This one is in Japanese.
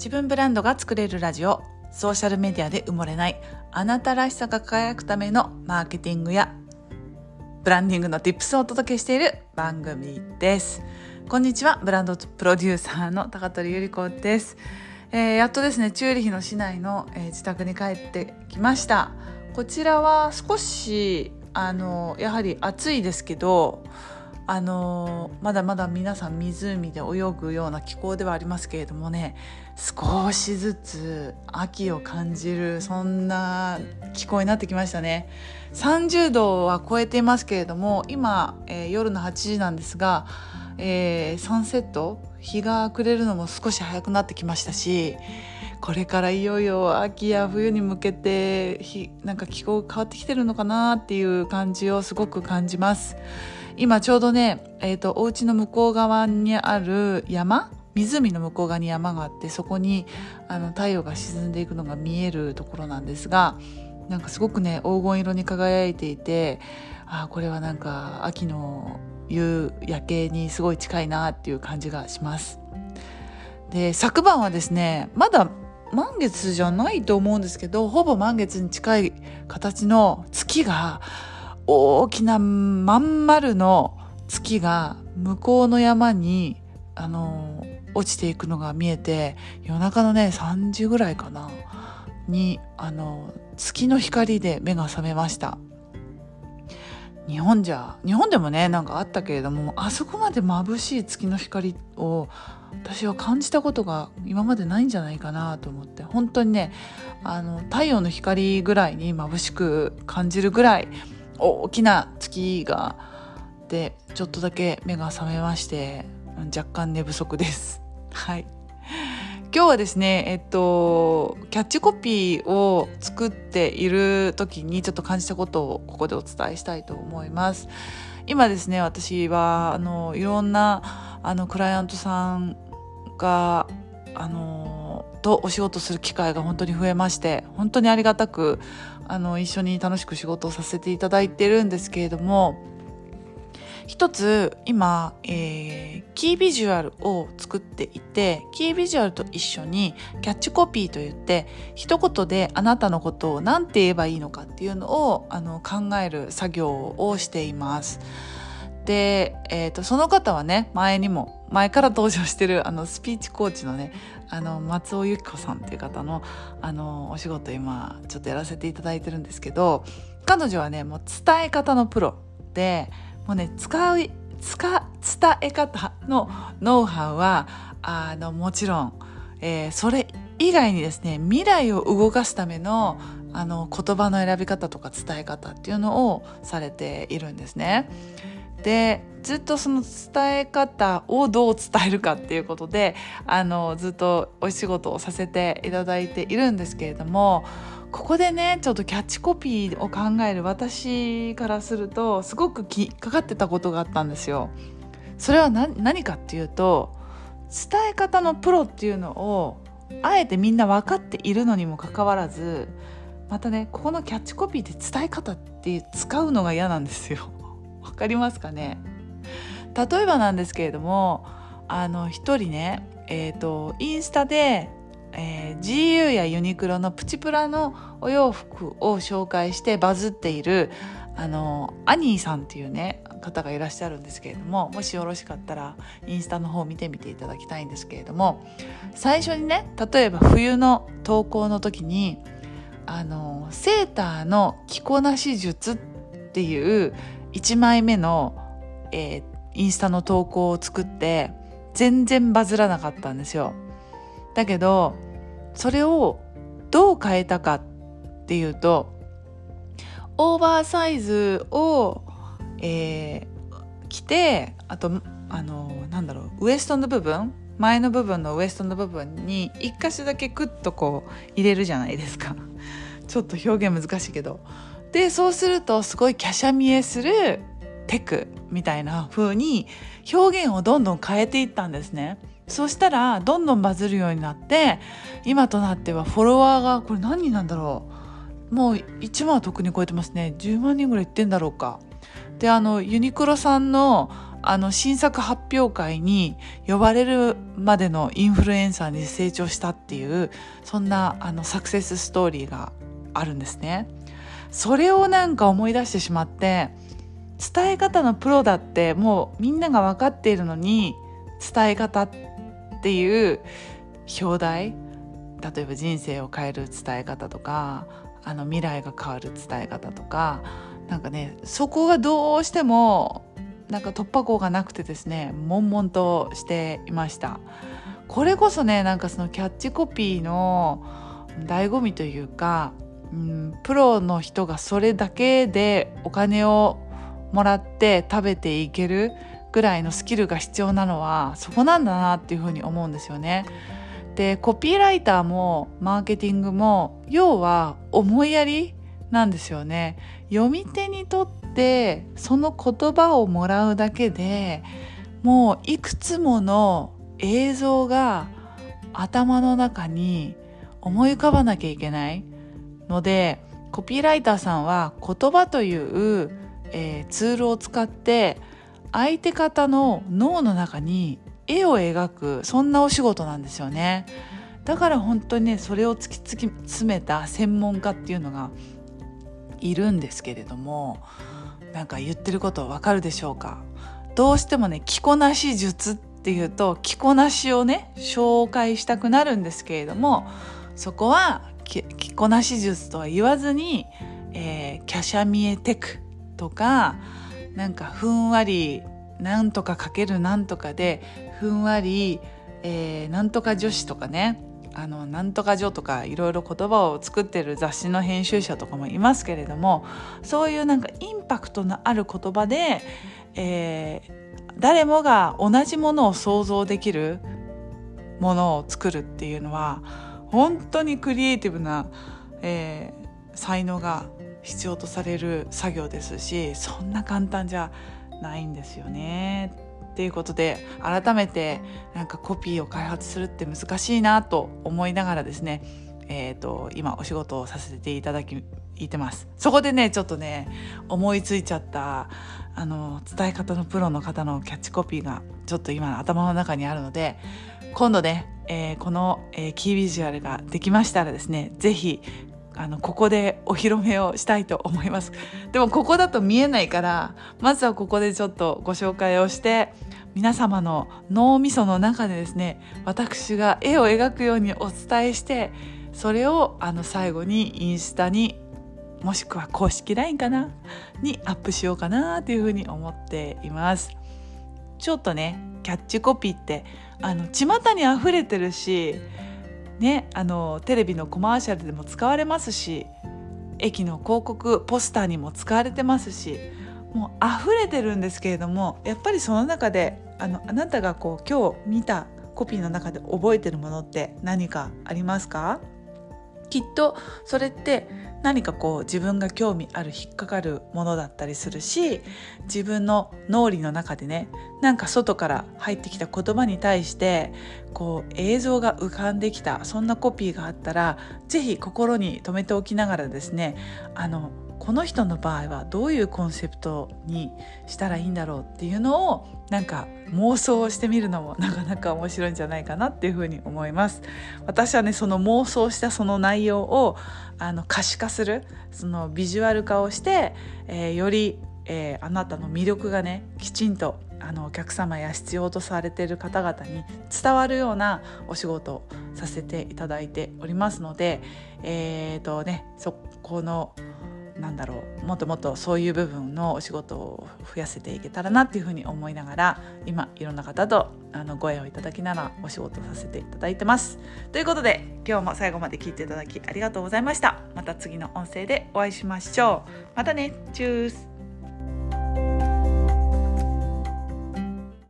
自分ブランドが作れるラジオ。ソーシャルメディアで埋もれない。あなたらしさが輝くためのマーケティングやブランディングの Tips をお届けしている番組です。こんにちは。ブランドプロデューサーの高取ゆり子です、えー、やっとですねチューリヒの市内の、えー、自宅に帰ってきました。こちらは少しあのやはり暑いですけどあのまだまだ皆さん湖で泳ぐような気候ではありますけれどもね少しずつ秋を感じるそんな気候になってきましたね30度は超えていますけれども今、えー、夜の8時なんですが、えー、サンセット日が暮れるのも少し早くなってきましたしこれからいよいよ秋や冬に向けてなんか気候変わってきてるのかなっていう感じをすごく感じます。今ちょうどね、えーと、お家の向こう側にある山湖の向こう側に山があってそこにあの太陽が沈んでいくのが見えるところなんですがなんかすごくね黄金色に輝いていてあこれはなんか秋の夕焼けにすごい近いなっていう感じがします。で昨晩はですねまだ満月じゃないと思うんですけどほぼ満月に近い形の月が大きなまん丸の月が向こうの山にあの落ちていくのが見えて夜中のね3時ぐらいかなにあの月の光で目が覚めました。日本じゃ日本でもねなんかあったけれどもあそこまで眩しい月の光を私は感じたことが今までないんじゃないかなと思って本当にねあの太陽の光ぐらいに眩しく感じるぐらい大きな月がでちょっとだけ目が覚めまして若干寝不足です。はい今日はですね、えっと、キャッチコピーを作っている時にちょっと感じたことをここでお伝えしたいと思います。今ですね、私は、あの、いろんな、あの、クライアントさんが、あの、とお仕事する機会が本当に増えまして、本当にありがたく、あの一緒に楽しく仕事をさせていただいてるんですけれども一つ今、えー、キービジュアルを作っていてキービジュアルと一緒にキャッチコピーといって一言であなたのことを何て言えばいいのかっていうのをあの考える作業をしています。で、えーと、その方はね前にも前から登場してるあのスピーチコーチのねあの松尾由紀子さんっていう方のあのお仕事今ちょっとやらせていただいてるんですけど彼女はねもう伝え方のプロでもうね使う使伝え方のノウハウはあのもちろん、えー、それ以外にですね未来を動かすためのあの言葉の選び方とか伝え方っていうのをされているんですね。でずっとその伝え方をどう伝えるかっていうことであのずっとお仕事をさせていただいているんですけれどもここでねちょっとキャッチコピーを考える私からするとすごくきかかってたことがあったんですよ。それは何かっていうと伝え方のプロっていうのをあえてみんな分かっているのにもかかわらずまたねここのキャッチコピーで伝え方って使うのが嫌なんですよ。わかりますかね？例えばなんですけれどもあの一人ねえっ、ー、とインスタで、えー、GU やユニクロのプチプラのお洋服を紹介してバズっているあのアニーさんっていうね方がいらっしゃるんですけれどももしよろしかったらインスタの方見てみていただきたいんですけれども最初にね例えば冬の投稿の時にあのセーターの着こなし術っていう1枚目の、えー、インスタの投稿を作って全然バズらなかったんですよ。だけどそれをどう変えたかっていうとオーバーサイズを、えー、着てあとあのなんだろうウエストの部分前の部分のウエストの部分に一箇所だけクッとこう入れるじゃないですかちょっと表現難しいけどでそうするとすごい華奢見えするテクみたいな風に表現をどんどん変えていったんですね。そしたらどんどんバズるようになって今となってはフォロワーがこれ何人なんだろうもう1万は特に超えてますね10万人ぐらいいってんだろうか。であのユニクロさんのあの新作発表会に呼ばれるまでのインフルエンサーに成長したっていうそんなあのサクセスストーリーがあるんですね。それをなんか思い出してしまって伝え方のプロだってもうみんなが分かっているのに伝え方ってっていう表題例えば人生を変える伝え方とかあの未来が変わる伝え方とかなんかねそこがどうしてもなんか突破口がなくてですね悶々としていました。これこそねなんかそのキャッチコピーの醍醐味というか、うん、プロの人がそれだけでお金をもらって食べていけるぐらいのスキルが必要なのはそこなんだなっていうふうに思うんですよね。でコピーライターもマーケティングも要は思いやりなんですよね。読み手にとってその言葉をもらうだけでもういくつもの映像が頭の中に思い浮かばなきゃいけないのでコピーライターさんは言葉というえー、ツールを使って相手方の脳の中に絵を描くそんなお仕事なんですよね。だから本当にねそれを突き詰めた専門家っていうのがいるんですけれどもなんか言ってることわかるでしょうか？どうしてもね着こなし術っていうと着こなしをね紹介したくなるんですけれどもそこは着こなし術とは言わずに、えー、キャシャミエテクとかなんかふんわりなんとかかけるなんとかでふんわり、えー、なんとか女子とかねあのなんとか女とかいろいろ言葉を作ってる雑誌の編集者とかもいますけれどもそういうなんかインパクトのある言葉で、えー、誰もが同じものを想像できるものを作るっていうのは本当にクリエイティブな、えー、才能が必要とされる作業ですしそんな簡単じゃないんですよね。っていうことで改めてなんかコピーを開発するって難しいなと思いながらですね、えーと、今お仕事をさせていただきいてますそこでねちょっとね思いついちゃったあの伝え方のプロの方のキャッチコピーがちょっと今頭の中にあるので今度ね、えー、この、えー、キービジュアルができましたらですね是非あのここでお披露目をしたいと思います。でもここだと見えないからまずはここでちょっとご紹介をして皆様の脳みその中でですね私が絵を描くようにお伝えしてそれをあの最後にインスタにもしくは公式 LINE かなにアップしようかなというふうに思っています。ちょっとねキャッチコピーってあの巷に溢れてるしねあのテレビのコマーシャルでも使われますし駅の広告ポスターにも使われてますしもう溢れてるんですけれどもやっぱりその中であのあなたがこう今日見たコピーの中で覚えてるものって何かありますか？きっとそれって何かこう自分が興味ある引っかかるものだったりするし自分の脳裏の中でねなんか外から入ってきた言葉に対してこう映像が浮かんできたそんなコピーがあったら是非心に留めておきながらですねあのこの人の場合はどういうコンセプトにしたらいいんだろうっていうのをなんか妄想してみるのもなかなか面白いんじゃないかなっていうふうに思います。私はねその妄想したその内容をあの可視化するそのビジュアル化をして、えー、より、えー、あなたの魅力がねきちんとあのお客様や必要とされている方々に伝わるようなお仕事をさせていただいておりますのでえっ、ー、とねそこのなんだろうもっともっとそういう部分のお仕事を増やせていけたらなっていうふうに思いながら今いろんな方とあのご縁をいただきながらお仕事させていただいてます。ということで今日も最後まで聞いていただきありがとうございました。また次の音声でお会いしましょう。またねチュース